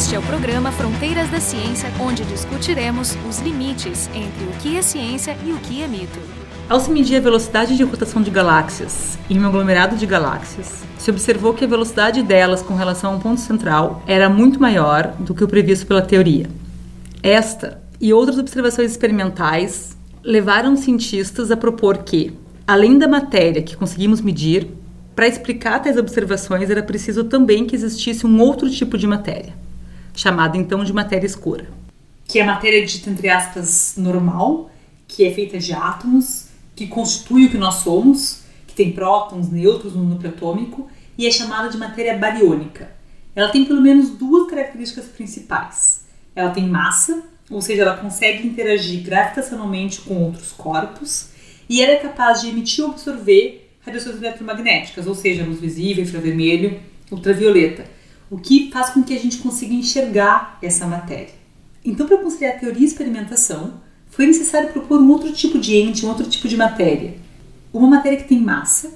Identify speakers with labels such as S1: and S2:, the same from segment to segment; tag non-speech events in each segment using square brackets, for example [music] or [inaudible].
S1: Este é o programa Fronteiras da Ciência, onde discutiremos os limites entre o que é ciência e o que é mito.
S2: Ao se medir a velocidade de rotação de galáxias em um aglomerado de galáxias, se observou que a velocidade delas com relação a um ponto central era muito maior do que o previsto pela teoria. Esta e outras observações experimentais levaram cientistas a propor que, além da matéria que conseguimos medir, para explicar tais observações era preciso também que existisse um outro tipo de matéria, chamada então de matéria escura. Que é matéria dita entre aspas normal, que é feita de átomos, que constitui o que nós somos, que tem prótons, nêutrons no núcleo atômico, e é chamada de matéria bariônica. Ela tem pelo menos duas características principais. Ela tem massa, ou seja, ela consegue interagir gravitacionalmente com outros corpos, e ela é capaz de emitir ou absorver radiações eletromagnéticas, ou seja, luz visível, infravermelho, ultravioleta, o que faz com que a gente consiga enxergar essa matéria. Então, para conciliar teoria e experimentação, foi necessário propor um outro tipo de ente, um outro tipo de matéria. Uma matéria que tem massa,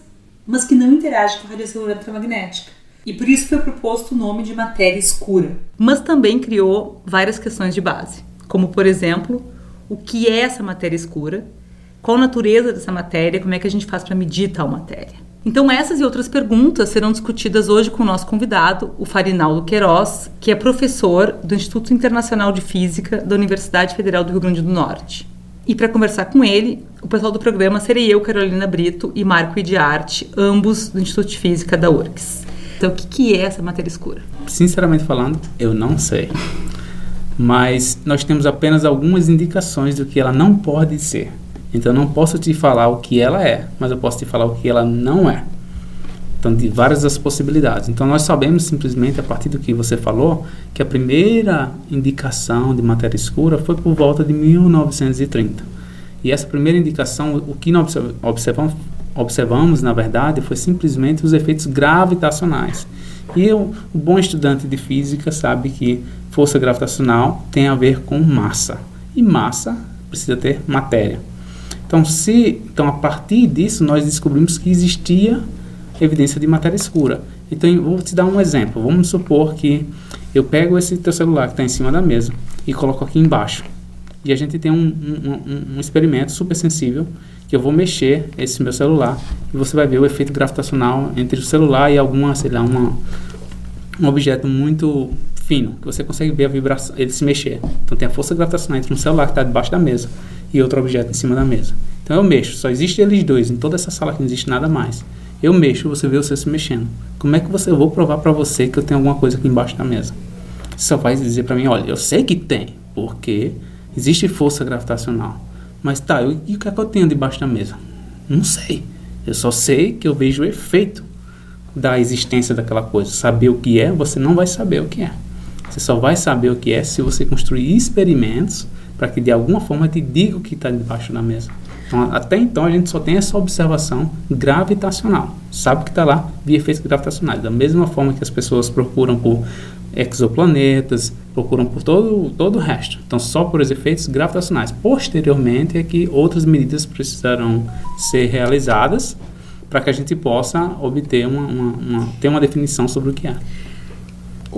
S2: mas que não interage com a radiação eletromagnética. E por isso foi proposto o nome de matéria escura. Mas também criou várias questões de base, como por exemplo, o que é essa matéria escura qual a natureza dessa matéria? Como é que a gente faz para medir tal matéria? Então, essas e outras perguntas serão discutidas hoje com o nosso convidado, o Farinaldo Queiroz, que é professor do Instituto Internacional de Física da Universidade Federal do Rio Grande do Norte. E para conversar com ele, o pessoal do programa serei eu, Carolina Brito, e Marco Idiarte, ambos do Instituto de Física da URGS. Então, o que, que é essa matéria escura?
S3: Sinceramente falando, eu não sei. Mas nós temos apenas algumas indicações do que ela não pode ser. Então eu não posso te falar o que ela é, mas eu posso te falar o que ela não é. Então, de várias das possibilidades. Então, nós sabemos simplesmente, a partir do que você falou, que a primeira indicação de matéria escura foi por volta de 1930. E essa primeira indicação, o que nós observamos, observamos na verdade, foi simplesmente os efeitos gravitacionais. E o bom estudante de física sabe que força gravitacional tem a ver com massa. E massa precisa ter matéria. Então, se, então, a partir disso, nós descobrimos que existia evidência de matéria escura. Então, vou te dar um exemplo. Vamos supor que eu pego esse teu celular que está em cima da mesa e coloco aqui embaixo. E a gente tem um, um, um, experimento super sensível que eu vou mexer esse meu celular e você vai ver o efeito gravitacional entre o celular e alguma, sei lá, uma, um objeto muito fino, que você consegue ver a vibração, ele se mexer. Então tem a força gravitacional entre um celular que está debaixo da mesa e outro objeto em cima da mesa. Então eu mexo, só existe eles dois, em toda essa sala que não existe nada mais. Eu mexo, você vê você se mexendo. Como é que você eu vou provar para você que eu tenho alguma coisa aqui embaixo da mesa? Você só vai dizer para mim, olha, eu sei que tem, porque existe força gravitacional. Mas tá, eu, e o que é que eu tenho debaixo da mesa? Não sei. Eu só sei que eu vejo o efeito da existência daquela coisa. Saber o que é, você não vai saber o que é. Você só vai saber o que é se você construir experimentos para que de alguma forma te diga o que está debaixo da mesa. Então, até então a gente só tem essa observação gravitacional. Sabe que está lá via efeitos gravitacionais. Da mesma forma que as pessoas procuram por exoplanetas, procuram por todo, todo o resto. Então, só por os efeitos gravitacionais. Posteriormente é que outras medidas precisarão ser realizadas para que a gente possa obter uma, uma, uma, ter uma definição sobre o que é.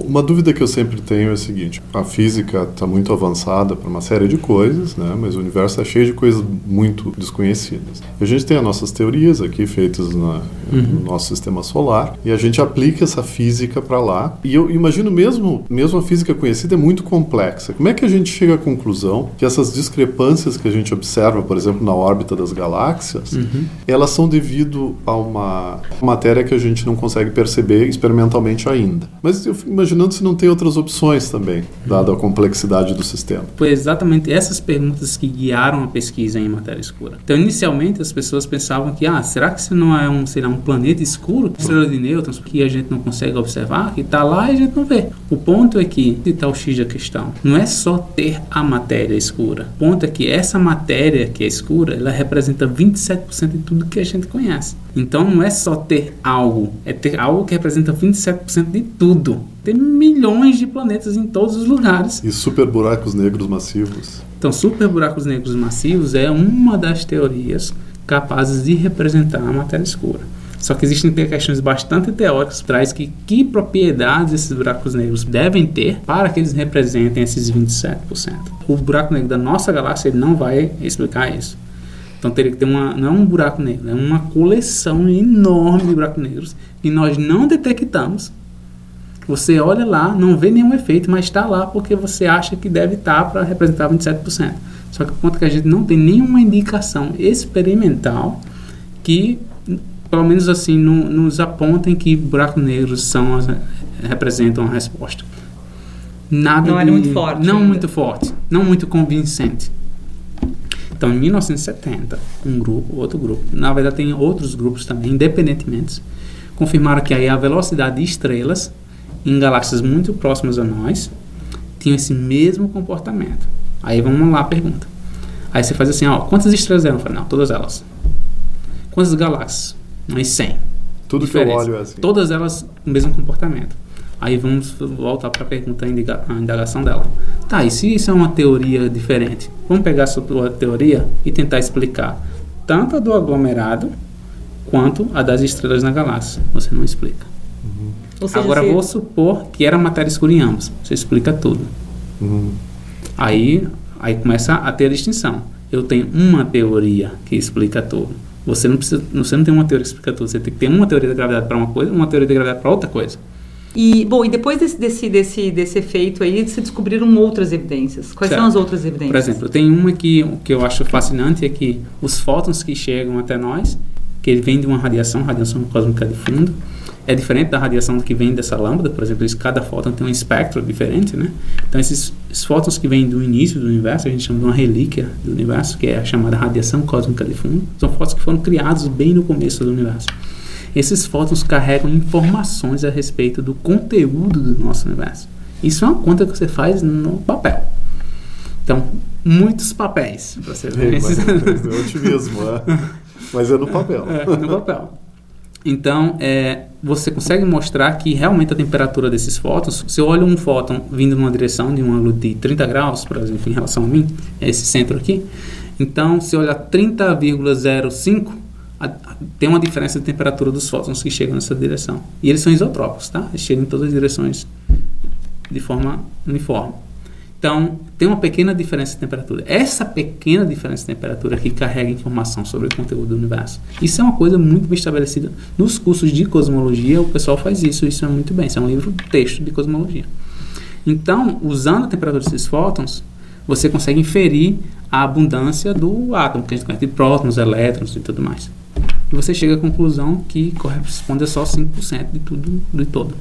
S4: Uma dúvida que eu sempre tenho é a seguinte: a física está muito avançada para uma série de coisas, né? mas o universo é cheio de coisas muito desconhecidas. A gente tem as nossas teorias aqui feitas na, uhum. no nosso sistema solar e a gente aplica essa física para lá. E eu imagino mesmo, mesmo a física conhecida é muito complexa. Como é que a gente chega à conclusão que essas discrepâncias que a gente observa, por exemplo, na órbita das galáxias, uhum. elas são devido a uma matéria que a gente não consegue perceber experimentalmente ainda? Mas eu imagino imaginando se não tem outras opções também, dada a complexidade do sistema.
S3: Foi exatamente essas perguntas que guiaram a pesquisa em matéria escura. Então, inicialmente, as pessoas pensavam que, ah, será que isso não é um, será um planeta escuro, estrela de nêutrons, que a gente não consegue observar, que está lá e a gente não vê. O ponto é que, e está o X da questão, não é só ter a matéria escura. O ponto é que essa matéria que é escura, ela representa 27% de tudo que a gente conhece. Então, não é só ter algo, é ter algo que representa 27% de tudo tem milhões de planetas em todos os lugares.
S4: E super buracos negros massivos.
S3: Então, super buracos negros massivos é uma das teorias capazes de representar a matéria escura. Só que existem questões bastante teóricas que traz que que propriedades esses buracos negros devem ter para que eles representem esses 27%. O buraco negro da nossa galáxia ele não vai explicar isso. Então teria que ter uma não é um buraco negro, é uma coleção enorme de buracos negros que nós não detectamos. Você olha lá, não vê nenhum efeito, mas está lá porque você acha que deve estar para representar 27%. Só que por conta que a gente não tem nenhuma indicação experimental que pelo menos assim, no, nos apontem que buracos negros são representam a resposta.
S2: Nada não de, muito forte.
S3: Não ainda. muito forte, não muito convincente. Então, em 1970, um grupo, outro grupo, na verdade tem outros grupos também, independentemente, confirmaram que aí a velocidade de estrelas em galáxias muito próximas a nós tinham esse mesmo comportamento. Aí vamos lá a pergunta. Aí você faz assim, ó, quantas estrelas eram? Eu falei, não, todas elas. Quantas galáxias? Umas 100.
S4: Tudo Diferença. que eu olho é assim.
S3: Todas elas o mesmo comportamento. Aí vamos voltar para a pergunta, a indagação dela. Tá, e se isso é uma teoria diferente? Vamos pegar essa tua teoria e tentar explicar tanto a do aglomerado quanto a das estrelas na galáxia. Você não explica. Seja, Agora se... vou supor que era matéria escura em ambos. Você explica tudo. Uhum. Aí, aí começa a ter a distinção. Eu tenho uma teoria que explica tudo. Você não precisa, você não tem uma teoria que explica tudo. Você tem que ter uma teoria da gravidade para uma coisa, uma teoria da gravidade para outra coisa.
S2: E bom, e depois desse, desse, desse, desse efeito aí, se descobriram outras evidências. Quais certo. são as outras evidências?
S3: Por exemplo, tem uma que que eu acho fascinante é que os fótons que chegam até nós, que ele vem de uma radiação, radiação cósmica de fundo, é diferente da radiação que vem dessa lâmpada, por exemplo, cada fóton tem um espectro diferente, né? Então esses, esses fótons que vêm do início do universo, a gente chama de uma relíquia do universo, que é a chamada radiação cósmica de fundo, são fótons que foram criados bem no começo do universo. Esses fótons carregam informações a respeito do conteúdo do nosso universo. Isso é uma conta que você faz no papel. Então, muitos papéis para você ver.
S4: É, otimismo, é. [laughs] Mas é no papel.
S3: É, no papel. Então, é, você consegue mostrar que realmente a temperatura desses fótons, se eu olho um fóton vindo numa direção de um ângulo de 30 graus, por exemplo, em relação a mim, é esse centro aqui, então se eu olhar 30,05, tem uma diferença de temperatura dos fótons que chegam nessa direção. E eles são isotrópicos, tá? Eles chegam em todas as direções de forma uniforme. Então, tem uma pequena diferença de temperatura. Essa pequena diferença de temperatura que carrega informação sobre o conteúdo do universo. Isso é uma coisa muito bem estabelecida. Nos cursos de cosmologia, o pessoal faz isso. Isso é muito bem. Isso é um livro texto de cosmologia. Então, usando a temperatura desses fótons, você consegue inferir a abundância do átomo, que a gente conhece de prótons, elétrons e tudo mais. E você chega à conclusão que corresponde a só 5% de tudo, de todo.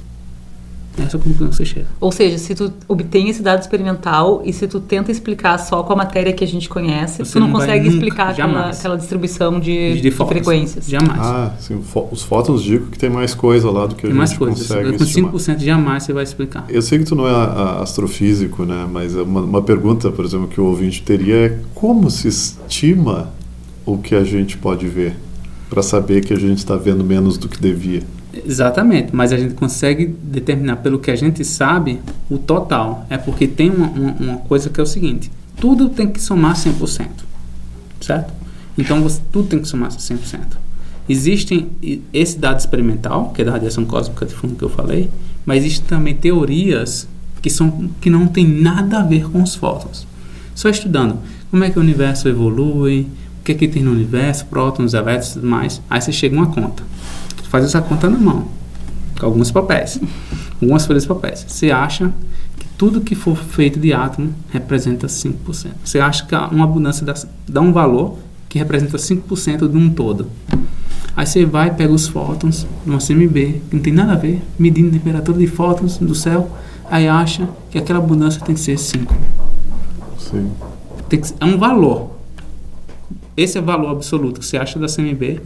S3: Essa conclusão que você chega.
S2: Ou seja, se tu obtém esse dado experimental e se tu tenta explicar só com a matéria que a gente conhece, você tu não, não consegue nunca, explicar aquela, aquela, distribuição de, de, de frequências.
S3: Jamais.
S4: Ah, sim, os fótons digo que tem mais coisa lá do que tem a gente coisa. consegue
S3: Com 5% jamais você vai explicar.
S4: Eu sei que tu não é astrofísico, né? Mas é uma, uma pergunta, por exemplo, que o ouvinte teria é como se estima o que a gente pode ver para saber que a gente está vendo menos do que devia?
S3: Exatamente, mas a gente consegue determinar pelo que a gente sabe o total. É porque tem uma, uma, uma coisa que é o seguinte: tudo tem que somar 100%, certo? Então você, tudo tem que somar 100%. Existem esse dado experimental, que é da radiação cósmica de fundo que eu falei, mas existem também teorias que, são, que não tem nada a ver com os fótons. Só estudando como é que o universo evolui, o que é que tem no universo, prótons, elétrons e tudo mais, aí você chega a uma conta faz essa conta na mão, com alguns papéis, algumas folhas de papéis. Você acha que tudo que for feito de átomo representa 5%. Você acha que uma abundância dá, dá um valor que representa 5% de um todo. Aí você vai, pega os fótons numa CMB, que não tem nada a ver, medindo a temperatura de fótons do céu, aí acha que aquela abundância tem que ser 5.
S4: Sim.
S3: Que, é um valor. Esse é o valor absoluto que você acha da CMB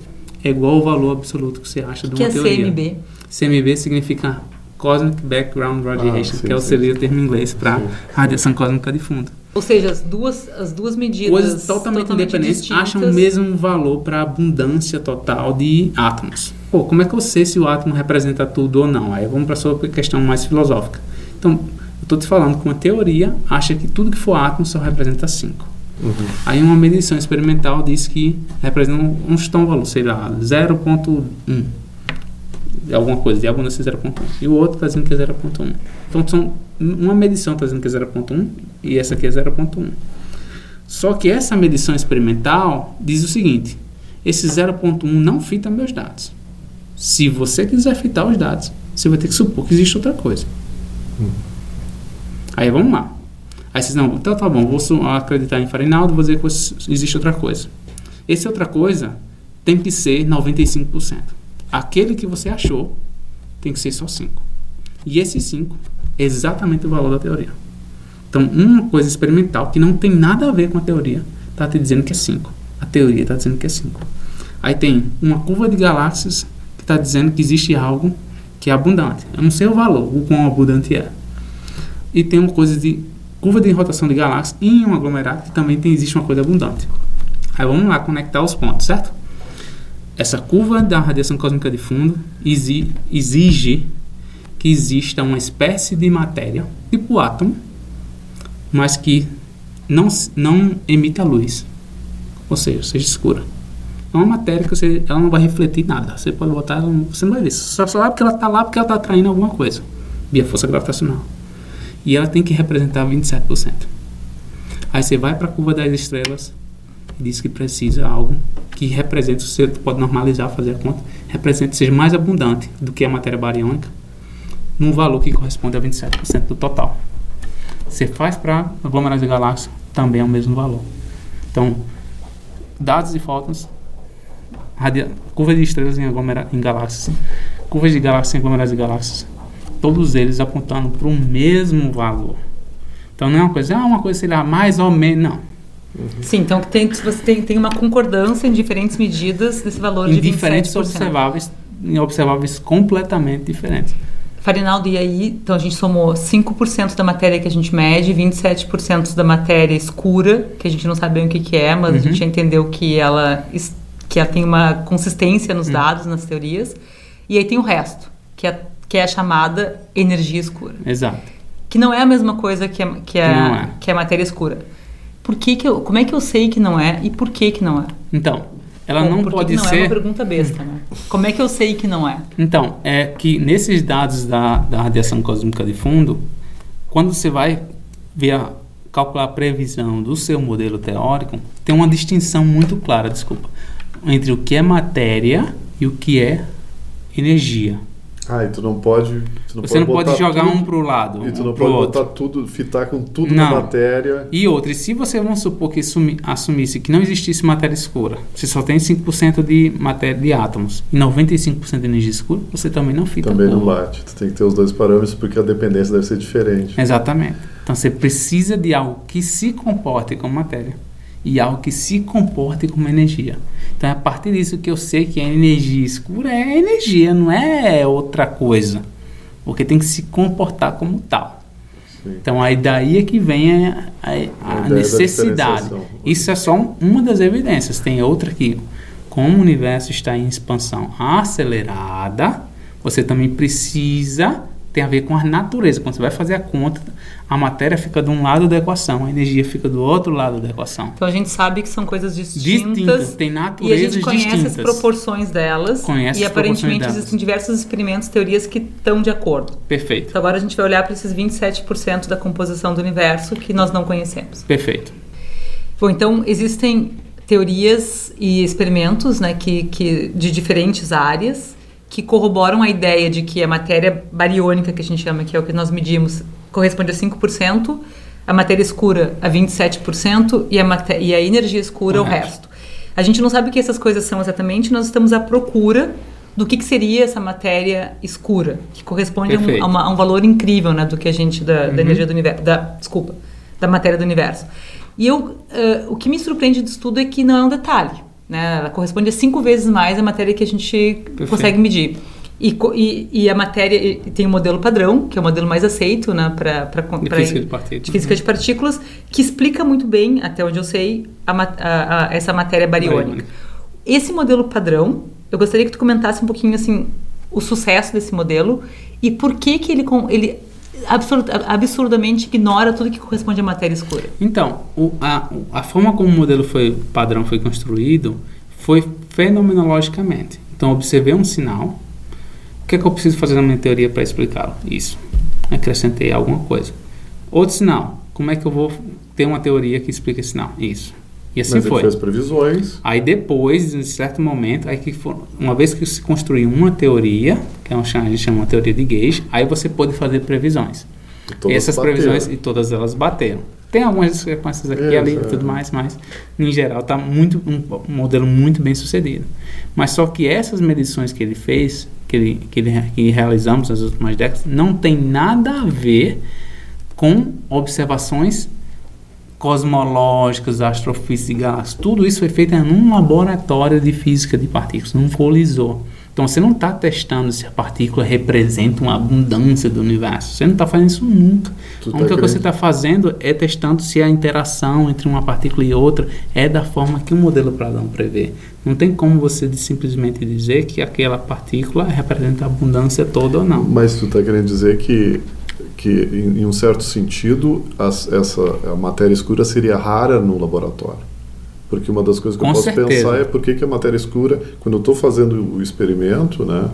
S3: é igual ao valor absoluto que você acha de uma
S2: que é
S3: teoria.
S2: CMB?
S3: CMB significa Cosmic Background Radiation, ah, sim, que é o, seria o termo em inglês para radiação cósmica de fundo.
S2: Ou seja, as duas, as duas medidas
S3: Coisas totalmente, totalmente independentes distintas. acham o mesmo valor para a abundância total de átomos. Pô, como é que eu sei se o átomo representa tudo ou não? Aí vamos para a sua questão mais filosófica. Então, eu estou te falando que uma teoria acha que tudo que for átomo só representa 5. Uhum. Aí uma medição experimental diz que representa um, valor, sei lá, 0.1. de alguma coisa, de abundância 0.1. E o outro está dizendo que é 0.1. Então, são, uma medição está dizendo que é 0.1 e essa aqui é 0.1. Só que essa medição experimental diz o seguinte: esse 0.1 não fita meus dados. Se você quiser fitar os dados, você vai ter que supor que existe outra coisa. Hum. Aí vamos lá. Aí vocês, não, então tá bom, vou acreditar em Farinaldo, vou dizer que existe outra coisa. Esse outra coisa tem que ser 95%. Aquele que você achou tem que ser só 5%. E esse 5% é exatamente o valor da teoria. Então, uma coisa experimental que não tem nada a ver com a teoria está te dizendo que é 5. A teoria está dizendo que é 5. Aí tem uma curva de galáxias que está dizendo que existe algo que é abundante. Eu não sei o valor, o quão abundante é. E tem uma coisa de curva de rotação de galáxias em um aglomerado que também tem, existe uma coisa abundante. Aí vamos lá conectar os pontos, certo? Essa curva da radiação cósmica de fundo exige que exista uma espécie de matéria, tipo átomo, mas que não, não emita luz, ou seja, seja escura. É uma matéria que você, ela não vai refletir nada. Você pode botar, você não vai ver. Só sabe porque ela está lá porque ela está atraindo alguma coisa, via força gravitacional. E ela tem que representar 27%. Aí você vai para a curva das estrelas e diz que precisa algo que represente, você pode normalizar, fazer a conta, represente, seja mais abundante do que a matéria bariônica, num valor que corresponde a 27% do total. Você faz para aglomerados de galáxias, também é o mesmo valor. Então, dados e fótons, curva de estrelas em, em galáxias, curvas de galáxias em aglomerados de galáxias, todos eles apontando para o mesmo valor. Então não é uma coisa, ah, uma coisa, sei lá, mais ou menos, não.
S2: Uhum. Sim, então tem, você tem, tem uma concordância em diferentes medidas desse valor em de 27%.
S3: diferentes observáveis, em observáveis completamente diferentes.
S2: Farinaldo, e aí, então a gente somou 5% da matéria que a gente mede, 27% da matéria escura, que a gente não sabe bem o que, que é, mas uhum. a gente entendeu que ela, que ela tem uma consistência nos uhum. dados, nas teorias. E aí tem o resto, que é, é a chamada energia escura.
S3: Exato.
S2: Que não é a mesma coisa que, a, que, a, é. que a matéria escura. Por que, que eu, como é que eu sei que não é e por que que não é?
S3: Então, ela não pode
S2: não
S3: ser.
S2: é uma pergunta besta, né? Como é que eu sei que não é?
S3: Então, é que nesses dados da, da radiação cósmica de fundo, quando você vai ver a, calcular a previsão do seu modelo teórico, tem uma distinção muito clara, desculpa, entre o que é matéria e o que é energia.
S4: Ah, e tu não pode.
S3: Tu não você pode não pode jogar tudo, um para o lado.
S4: E tu não
S3: um
S4: pode
S3: botar
S4: outro. tudo, fitar com tudo não. na matéria.
S3: E outra, e se você, vamos supor que sumi, assumisse que não existisse matéria escura, você só tem 5% de matéria de átomos e 95% de energia escura, você também não fita.
S4: Também não bate. Tu tem que ter os dois parâmetros porque a dependência deve ser diferente.
S3: Exatamente. Então você precisa de algo que se comporte como matéria e algo que se comporte como energia. Então é a partir disso que eu sei que a energia escura é energia, não é outra coisa. Porque tem que se comportar como tal. Sim. Então aí daí é que vem a, a, a, a necessidade. Isso é só uma das evidências. Tem outra aqui. Como o universo está em expansão acelerada, você também precisa tem a ver com a natureza. Quando você vai fazer a conta, a matéria fica de um lado da equação, a energia fica do outro lado da equação.
S2: Então a gente sabe que são coisas distintas.
S3: Distintas, tem naturezas
S2: E a gente conhece
S3: distintas.
S2: as proporções delas.
S3: Conhece
S2: e aparentemente existem diversos experimentos, teorias que estão de acordo.
S3: Perfeito.
S2: Então agora a gente vai olhar para esses 27% da composição do universo que nós não conhecemos.
S3: Perfeito.
S2: Bom, então existem teorias e experimentos né, que, que de diferentes áreas que corroboram a ideia de que a matéria bariônica, que a gente chama, que é o que nós medimos, corresponde a 5%, a matéria escura a 27% e a, e a energia escura o resto. A gente não sabe o que essas coisas são exatamente, nós estamos à procura do que, que seria essa matéria escura, que corresponde a um, a, uma, a um, valor incrível né, do que a gente, da, uhum. da energia do universo, da, desculpa, da matéria do universo. E eu, uh, o que me surpreende disso tudo é que não é um detalhe. Né? Ela corresponde a cinco vezes mais a matéria que a gente Perfeito. consegue medir. E, e, e, a matéria tem um modelo padrão, que é o modelo mais aceito né, para
S3: física de, partículas.
S2: física de partículas, que explica muito bem, até onde eu sei, a, a, a, essa matéria bariônica. bariônica. Esse modelo padrão, eu gostaria que tu comentasse um pouquinho assim o sucesso desse modelo e por que que ele, ele absurd, absurdamente ignora tudo que corresponde à matéria escura.
S3: Então, o, a, a forma como o modelo foi padrão foi construído foi fenomenologicamente. Então, observei um sinal que, é que eu preciso fazer na minha teoria para explicá-lo? Isso. Acrescentei alguma coisa. Outro sinal. Como é que eu vou ter uma teoria que explica esse sinal? Isso. E assim
S4: Mas
S3: foi.
S4: fez previsões.
S3: Aí depois, em certo momento, aí que for, uma vez que se construiu uma teoria, que é um, a gente chama uma teoria de Gauge, aí você pode fazer previsões.
S4: E
S3: Essas
S4: bateram.
S3: previsões, e todas elas bateram. Tem algumas discrepâncias aqui e ali e
S4: é.
S3: tudo mais, mas em geral está muito um modelo muito bem sucedido. Mas só que essas medições que ele fez, que que que realizamos nas últimas décadas, não tem nada a ver com observações cosmológicas, astrofísicas. Tudo isso foi feito em um laboratório de física de partículas, num colisor. Então você não está testando se a partícula representa uma abundância do universo. Você não está fazendo isso nunca.
S4: Tu
S3: a
S4: tá
S3: única coisa que você está fazendo é testando se a interação entre uma partícula e outra é da forma que o modelo padrão prevê. Não tem como você simplesmente dizer que aquela partícula representa a abundância toda ou não.
S4: Mas tu está querendo dizer que, que em, em um certo sentido, as- essa a matéria escura seria rara no laboratório. Porque uma das coisas que
S3: Com
S4: eu posso
S3: certeza.
S4: pensar é por que, que a matéria escura, quando eu estou fazendo o experimento, né,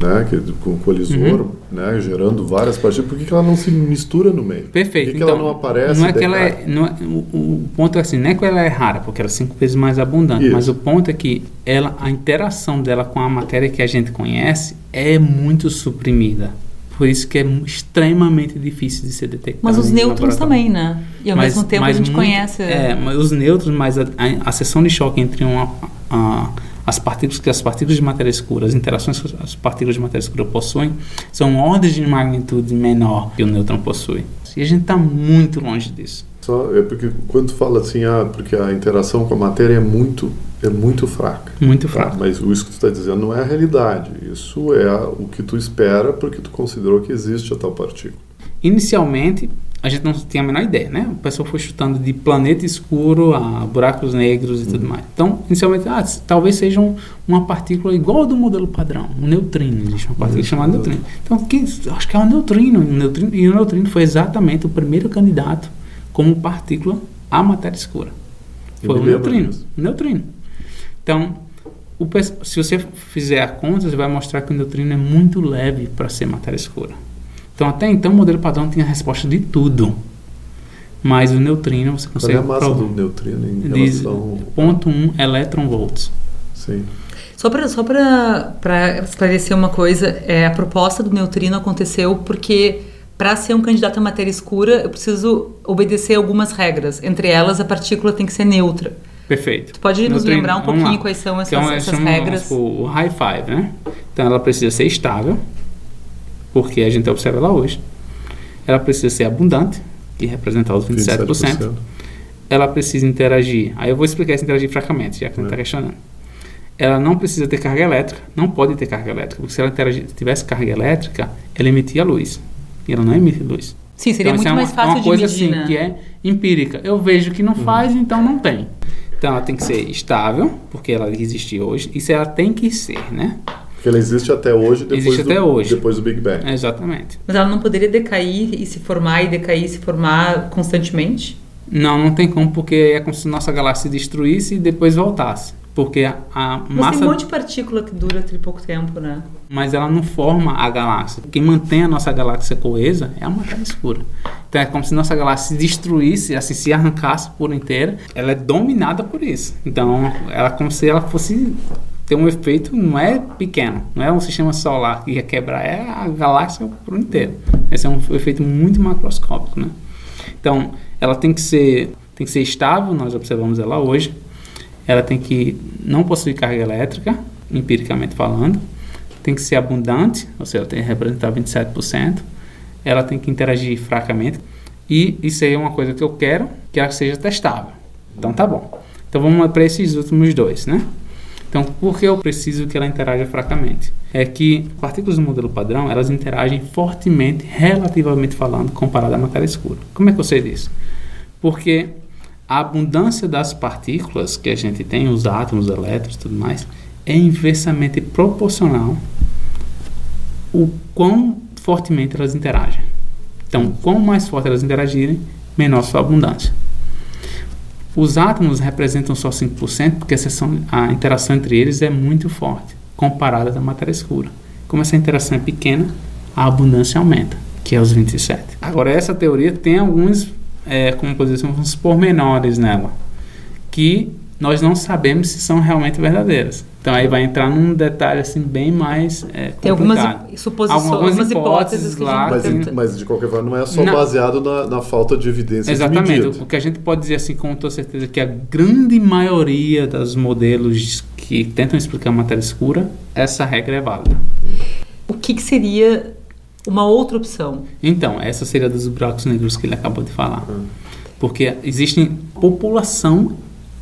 S4: né, que, com o colisor,
S3: Uhum.
S4: né, gerando várias partículas, por que, que ela não se mistura no meio?
S3: Perfeito.
S4: Por que, que
S3: então,
S4: ela não aparece?
S3: Não é que ela
S4: decai?
S3: é, não é- o, o ponto é assim, não é que ela é rara, porque ela é cinco vezes mais abundante,
S4: Isso.
S3: mas o ponto é que ela, a interação dela com a matéria que a gente conhece é muito suprimida. Por isso que é extremamente difícil de ser detectado.
S2: Mas os nêutrons também, né? E ao
S3: Mas-
S2: mesmo tempo a gente
S3: muito-
S2: conhece.
S3: É, mas os nêutrons, mas a, a, a seção de choque entre uma, a- as partículas que as partículas de matéria escura, as interações que as partículas de matéria escura possuem, são ordens de magnitude menor que o nêutron possui. E a gente está muito longe disso.
S4: Só é porque quando fala assim, ah, porque a interação com a matéria é muito, é muito fraca.
S3: Muito
S4: Tá,
S3: fraco.
S4: mas isso que tu está dizendo não é a realidade. Isso é o que tu espera porque tu considerou que existe a tal partícula.
S3: Inicialmente, a gente não tinha a menor ideia, né? O pessoal foi chutando de planeta escuro a buracos negros e tudo mais. Então, inicialmente, ah, talvez seja um- uma partícula igual ao do modelo padrão, um neutrino. Existe uma partícula
S4: Isso,
S3: chamada neutrino. Então, que, acho que é um neutrino, um neutrino. E o neutrino foi exatamente o primeiro candidato como partícula à matéria escura. Foi o neutrino. neutrino. Então, o se você fizer a conta, você vai mostrar que o neutrino é muito leve para ser matéria escura. Então, até então, o modelo padrão tinha a resposta de tudo. Mas o neutrino você
S4: Qual
S3: consegue
S4: é a massa
S3: provar.
S4: do neutrino em
S3: Diz
S4: relação...
S3: 0.1 elétron-volts.
S4: Sim.
S2: Só para só pra, pra esclarecer uma coisa, é, a proposta do neutrino aconteceu porque para ser um candidato à matéria escura eu preciso obedecer algumas regras. Entre elas, a partícula tem que ser neutra.
S3: Perfeito.
S2: Tu pode nos
S3: Neutrino,
S2: lembrar um
S3: vamos
S2: pouquinho
S3: lá.
S2: quais são essas,
S3: Então,
S2: essas
S3: chama,
S2: regras?
S3: O, high five, né? Então, ela precisa ser estável, porque a gente observa ela hoje. Ela precisa ser abundante, que representa os 27%.
S4: 27%.
S3: ela precisa interagir. Aí eu vou explicar esse interagir fracamente, já que não está
S4: É.
S3: questionando. Ela não precisa ter carga elétrica, não pode ter carga elétrica, porque se ela tivesse carga elétrica, ela emitia luz. E ela não emite luz.
S2: Sim, seria
S3: então,
S2: muito
S3: isso é
S2: mais
S3: uma,
S2: fácil
S3: é uma
S2: de
S3: coisa
S2: medir,
S3: assim
S2: né?
S3: que é empírica. Eu vejo que não
S4: Uhum.
S3: faz, então não tem. Então ela tem que ser estável, porque ela existe hoje. Isso ela tem que ser, né?
S4: Porque ela existe até hoje, depois,
S3: Existe
S4: do,
S3: até hoje.
S4: depois do Big Bang.
S3: Exatamente.
S2: Mas ela não poderia decair e se formar e decair e se formar constantemente?
S3: Não, não tem como, porque é como se nossa galáxia se destruísse e depois voltasse. Porque a, a
S2: Mas
S3: massa.
S2: tem um monte de partícula que dura pouco tempo, né?
S3: mas ela não forma a galáxia. Quem mantém a nossa galáxia coesa é a matéria escura. Então é como se nossa galáxia se destruísse, assim, se arrancasse por inteira. Ela é dominada por isso. Então ela é como se ela fosse ter um efeito, não é pequeno, não é um sistema solar que ia quebrar, é a galáxia por inteiro. Esse é um efeito muito macroscópico, né? Então ela tem que ser tem que ser estável, nós observamos ela hoje. Ela tem que não possuir carga elétrica, empiricamente falando tem que ser abundante, ou seja, tem que representar 27%. Ela tem que interagir fracamente. E isso aí é uma coisa que eu quero, que ela seja testável. Então tá bom. Então vamos para esses últimos dois, né? Então, por que eu preciso que ela interaja fracamente? É que partículas do modelo padrão, elas interagem fortemente, relativamente falando, comparado à matéria escura. Como é que eu sei disso? Porque a abundância das partículas que a gente tem, os átomos, os elétrons e tudo mais, é inversamente proporcional o quão fortemente elas interagem. Então, quanto mais forte elas interagirem, menor sua abundância. Os átomos representam só 5%, porque a, seção, a interação entre eles é muito forte, comparada à matéria escura. Como essa interação é pequena, a abundância aumenta, que é os 27. Agora, essa teoria tem alguns, é, como poder dizer, uns pormenores nela, que nós não sabemos se são realmente verdadeiras. Então aí vai entrar num detalhe assim bem mais é,
S2: Tem algumas suposições, algumas,
S3: algumas hipóteses,
S2: que
S3: lá.
S4: Mas, mas, de qualquer forma não é só não. baseado na, na, falta de evidência
S3: Exatamente.
S4: De
S3: o que a gente pode dizer assim com toda certeza é que a grande maioria dos modelos que tentam explicar a matéria escura, essa regra é válida.
S2: O que, que seria uma outra opção?
S3: Então, essa seria dos buracos negros que ele acabou de falar. Hum. Porque existe população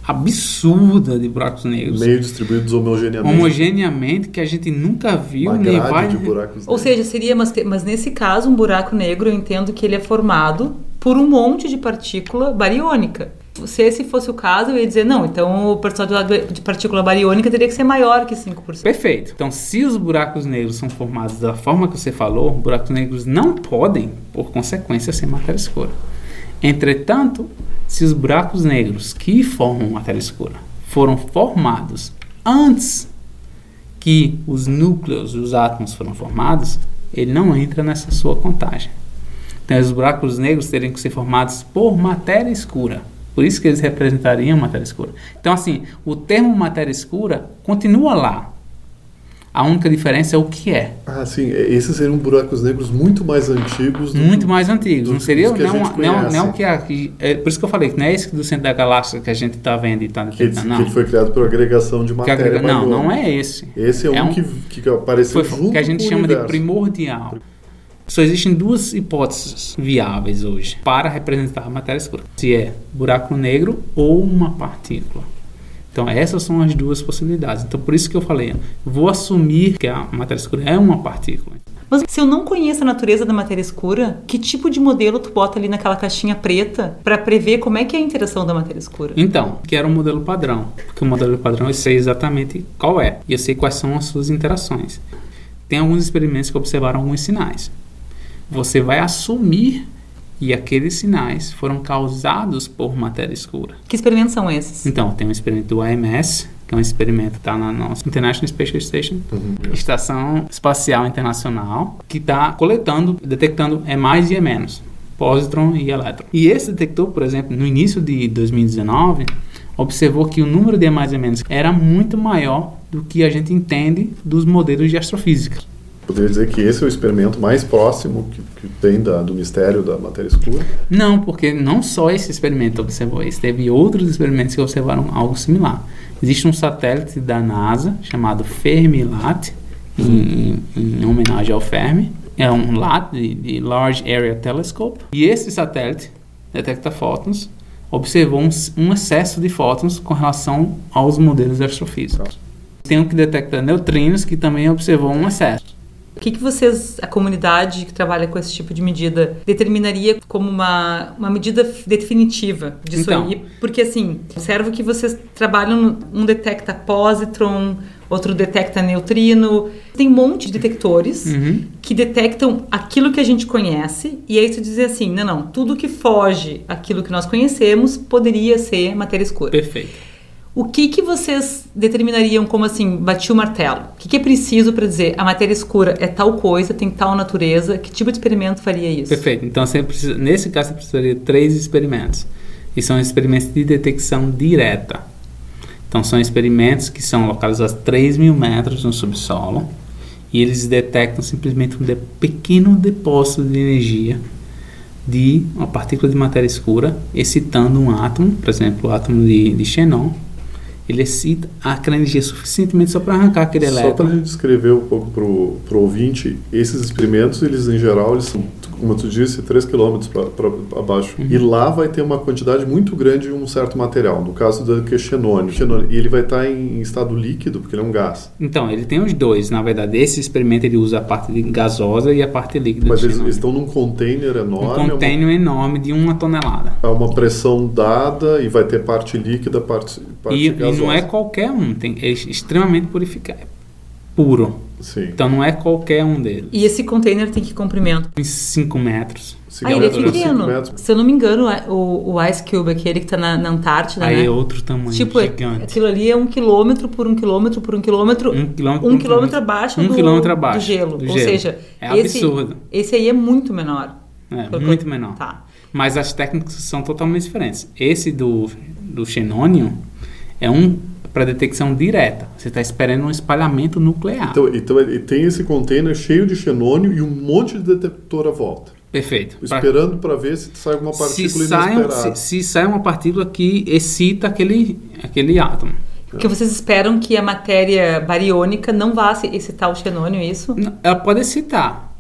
S3: absurda de buracos negros.
S4: Meio distribuídos homogeneamente.
S3: Homogeneamente, que a gente nunca viu,
S4: Uma
S3: nem vai.
S4: De buracos
S2: Ou seja, seria, mas, mas nesse caso, um buraco negro, eu entendo que ele é formado por um monte de partícula bariônica. Se esse fosse o caso, eu ia dizer, não, então o percentual de partícula bariônica teria que ser maior que 5%.
S3: Perfeito. Então, se os buracos negros são formados da forma que você falou, buracos negros não podem, por consequência, ser matéria escura. Entretanto, se os buracos negros que formam matéria escura foram formados antes que os núcleos, os átomos foram formados, ele não entra nessa sua contagem. Então, os buracos negros teriam que ser formados por matéria escura. Por isso que eles representariam matéria escura. Então, assim, o termo matéria escura continua lá. A única diferença é o que é.
S4: Ah, sim. Esses seriam buracos negros muito mais antigos.
S3: Do muito mais antigos. Não seria não, não, não que aqui. É, por isso que eu falei que não é esse do centro da galáxia que a gente está vendo e está
S4: que, não. que foi criado por agregação de matéria. Agrega,
S3: não, não é esse.
S4: Esse é, é um, um, que, que apareceu foi, junto
S3: que a gente chama
S4: universo.
S3: de primordial. Só existem duas hipóteses viáveis hoje para representar a matéria escura: se é buraco negro ou uma partícula. Então, essas são as duas possibilidades. Então, por isso que eu falei, vou assumir que a matéria escura é uma partícula.
S2: Mas se eu não conheço a natureza da matéria escura, que tipo de modelo tu bota ali naquela caixinha preta para prever como é que é a interação da matéria escura?
S3: Então, que era um modelo padrão. Porque o modelo padrão eu sei exatamente qual é. E eu sei quais são as suas interações. Tem alguns experimentos que observaram alguns sinais. Você vai assumir e aqueles sinais foram causados por matéria escura.
S2: Que experimentos são esses?
S3: Então, tem um experimento do AMS, que é um experimento que está na nossa International Space Station, uhum. Estação Espacial Internacional, que está coletando, detectando E mais e E menos, positron e elétron. E esse detector, por exemplo, no início de 2019, observou que o número de E mais e menos era muito maior do que a gente entende dos modelos de astrofísica.
S4: Poderia dizer que esse é o experimento mais próximo que, que tem da, do mistério da matéria escura?
S3: Não, porque não só esse experimento observou isso, teve outros experimentos que observaram algo similar. Existe um satélite da NASA chamado Fermilat, em, em, homenagem ao Fermi, é um LAT, de, de Large Area Telescope, e esse satélite detecta fótons, observou um, um excesso de fótons com relação aos modelos astrofísicos. Tem um que detecta neutrinos, que também observou um excesso.
S2: O que, que vocês, a comunidade que trabalha com esse tipo de medida, determinaria como uma, uma medida definitiva disso então. aí? Porque, assim, observo que vocês trabalham, um detecta positron, outro detecta neutrino. Tem um monte de detectores uhum. que detectam aquilo que a gente conhece, e aí tu diz assim: não, não, tudo que foge aquilo que nós conhecemos poderia ser matéria escura.
S3: Perfeito.
S2: O que, que vocês determinariam como assim, bati o martelo? O que, que é preciso para dizer a matéria escura é tal coisa, tem tal natureza? Que tipo de experimento faria isso?
S3: Perfeito. Então, você precisa, nesse caso, você precisaria de três experimentos. E são experimentos de detecção direta. Então, são experimentos que são localizados a 3 mil metros no subsolo e eles detectam simplesmente um de, pequeno depósito de energia de uma partícula de matéria escura excitando um átomo, por exemplo, o átomo de, de xenon, ele excita aquela energia suficientemente só para arrancar aquele elétron.
S4: Só para a gente descrever um pouco para o ouvinte, esses experimentos, eles em geral, eles são, como tu disse, 3 km para abaixo. Uhum. E lá vai ter uma quantidade muito grande de um certo material, no caso do que é xenônio. E ele vai estar tá em estado líquido, porque ele é um gás.
S3: Então, ele tem os dois, na verdade. Esse experimento ele usa a parte gasosa e a parte líquida.
S4: Mas eles, eles, estão num container enorme.
S3: Um container é uma... enorme de uma tonelada.
S4: É uma pressão dada e vai ter parte líquida, parte, parte
S3: e, gasosa não é qualquer um, tem, é extremamente purificado, é puro.
S4: Sim.
S3: Então não é qualquer um deles.
S2: E esse container tem que comprimento?
S3: Em 5 metros.
S2: Ah, ele é
S4: Cinco metros,
S2: pequeno. Se eu não me engano, o, o Ice Cube, aquele que tá na, na Antártida,
S3: Aí
S2: né?
S3: é outro tamanho,
S2: Tipo,
S3: gigante.
S2: aquilo ali é um quilômetro por um quilômetro por um quilômetro.
S3: Um quilômetro
S2: um
S3: por um
S2: quilômetro abaixo,
S3: Um
S2: do,
S3: quilômetro abaixo
S2: do gelo.
S3: do
S2: Ou
S3: gelo.
S2: seja,
S3: É
S2: esse,
S3: absurdo.
S2: esse aí é muito menor.
S3: É, muito
S2: eu-
S3: menor.
S2: Tá.
S3: Mas as técnicas são totalmente diferentes. Esse do, do xenônio é um para detecção direta. Você está esperando um espalhamento nuclear.
S4: Então, então ele tem esse container cheio de xenônio e um monte de detector à volta.
S3: Perfeito.
S4: Esperando para ver se sai alguma
S3: se,
S4: partícula
S3: sai, um-
S4: inesperada.
S3: se, se sai uma partícula que excita aquele, aquele átomo.
S2: Porque vocês esperam que a matéria bariônica não vá se- excitar o xenônio, é isso?
S3: Ela pode excitar.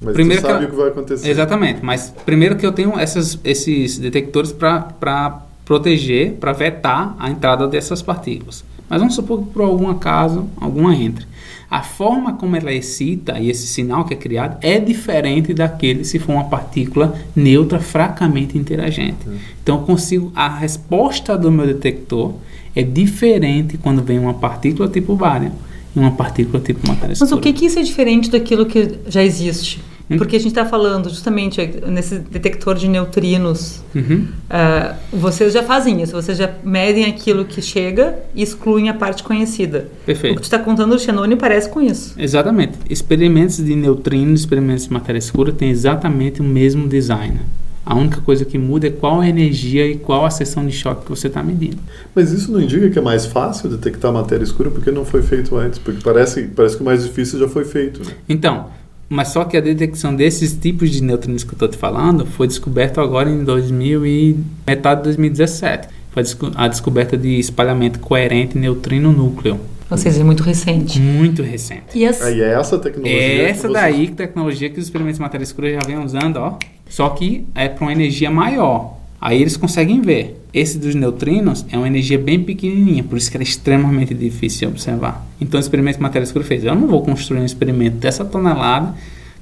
S4: Mas
S3: Primeiro
S4: sabe
S3: que
S4: o
S3: ela-
S4: que vai acontecer.
S3: Exatamente. Mas primeiro que eu tenho essas, esses detectores para proteger, para vetar a entrada dessas partículas. Mas vamos supor que por algum acaso alguma entre. A forma como ela excita e esse sinal que é criado é diferente daquele se for uma partícula neutra fracamente interagente. Então eu consigo a resposta do meu detector é diferente quando vem uma partícula tipo bário e uma partícula tipo matéria
S2: Mas
S3: escura.
S2: o que, que isso é diferente daquilo que já existe?
S3: Hum.
S2: Porque a gente está falando justamente nesse detector de neutrinos.
S3: Uhum.
S2: ah, vocês já fazem isso, vocês já medem aquilo que chega e excluem a parte conhecida.
S3: Perfeito.
S2: O que tu está contando do xenônio parece com isso.
S3: Exatamente. Experimentos de neutrinos, experimentos de matéria escura têm exatamente o mesmo design. A única coisa que muda é qual a energia e qual a seção de choque que você está medindo.
S4: Mas isso não indica que é mais fácil detectar matéria escura porque não foi feito antes? Porque parece, parece que o mais difícil já foi feito, né?
S3: Então, mas só que a detecção desses tipos de neutrinos que eu estou te falando foi descoberto agora em 2000 e metade de 2017. Foi a descoberta de espalhamento coerente neutrino-núcleo.
S2: Ou seja, é muito recente.
S3: Muito recente.
S2: E as,
S4: Aí é essa tecnologia.
S3: É
S4: que
S3: essa
S4: vocês-
S3: daí que tecnologia que os experimentos de matéria escura já vem usando, ó. Só que é para uma energia maior. Aí eles conseguem ver. Esse dos neutrinos é uma energia bem pequenininha, por isso que era extremamente difícil de observar. Então o experimento de matéria escura fez, eu não vou construir um experimento dessa tonelada,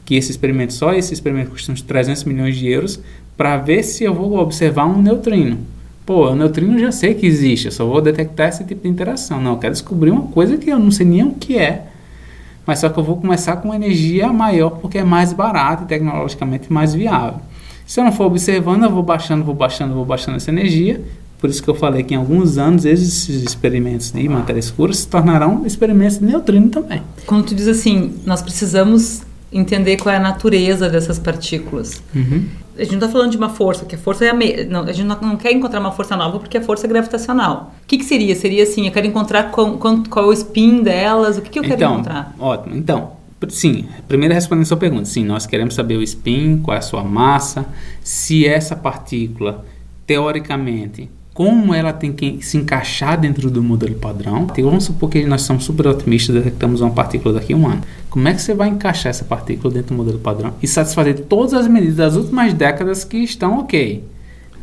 S3: que esse experimento, só esse experimento custa uns 300 milhões de euros, para ver se eu vou observar um neutrino. Pô, o neutrino eu já sei que existe, eu só vou detectar esse tipo de interação. Não, eu quero descobrir uma coisa que eu não sei nem o que é, mas só que eu vou começar com energia maior porque é mais barato e tecnologicamente mais viável. Se eu não for observando, eu vou baixando, vou baixando, vou baixando essa energia. Por isso que eu falei que em alguns anos esses experimentos de matéria escura se tornarão experimentos de neutrino também.
S2: quando tu diz assim, nós precisamos entender qual é a natureza dessas partículas.
S3: Uhum.
S2: A gente não está falando de uma força, que a força é a me... não, A gente não, não quer encontrar uma força nova porque a força é gravitacional. O que, que seria? Seria assim, eu quero encontrar qual, qual, qual é o spin delas, o que, que eu quero
S3: então,
S2: encontrar?
S3: ótimo. Então, sim, primeiro respondendo a sua pergunta. Sim, nós queremos saber o spin, qual é a sua massa, se essa partícula, teoricamente, como ela tem que se encaixar dentro do modelo padrão. Então, vamos supor que nós somos super otimistas, detectamos uma partícula daqui a um ano. Como é que você vai encaixar essa partícula dentro do modelo padrão e satisfazer todas as medidas das últimas décadas que estão ok?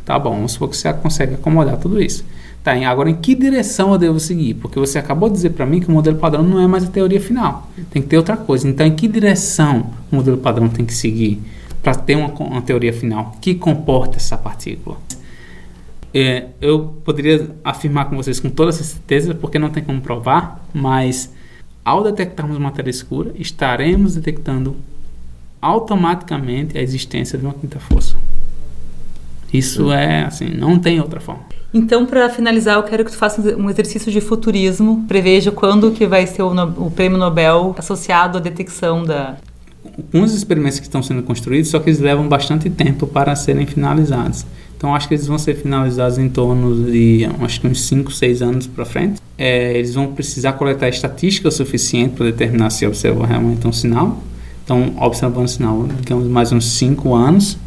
S3: Tá bom, vamos supor que você consegue acomodar tudo isso. Tá, agora em que direção eu devo seguir? Porque você acabou de dizer para mim que o modelo padrão não é mais a teoria final. Tem que ter outra coisa. Então, em que direção o modelo padrão tem que seguir para ter uma, uma teoria final que comporta essa partícula? É, eu poderia afirmar com vocês com toda certeza, porque não tem como provar, mas ao detectarmos matéria escura, estaremos detectando automaticamente a existência de uma quinta força. Isso é assim, não tem outra forma.
S2: Então, para finalizar, eu quero que tu faça um exercício de futurismo. Preveja quando que vai ser o, no- o prêmio Nobel associado à detecção da...
S3: Os experimentos que estão sendo construídos, só que eles levam bastante tempo para serem finalizados. Então, acho que eles vão ser finalizados em torno de acho que uns 5, 6 anos para frente. É, eles vão precisar coletar estatística suficiente para determinar se observa realmente um sinal. Então, observando o sinal, digamos, mais uns 5 anos.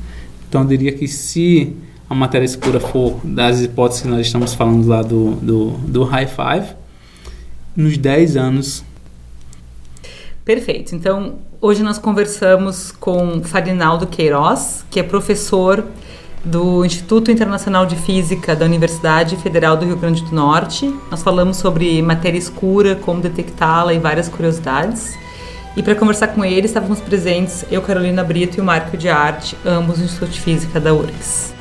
S3: Então, eu diria que se a matéria escura for das hipóteses que nós estamos falando lá do, do, do high five, nos 10 anos
S2: Perfeito. Então, hoje nós conversamos com Farinaldo Queiroz, que é professor do Instituto Internacional de Física da Universidade Federal do Rio Grande do Norte. Nós falamos sobre matéria escura, como detectá-la e várias curiosidades. E para conversar com ele, estávamos presentes eu, Carolina Brito e o Marco de Arte, ambos do Instituto de Física da URGS.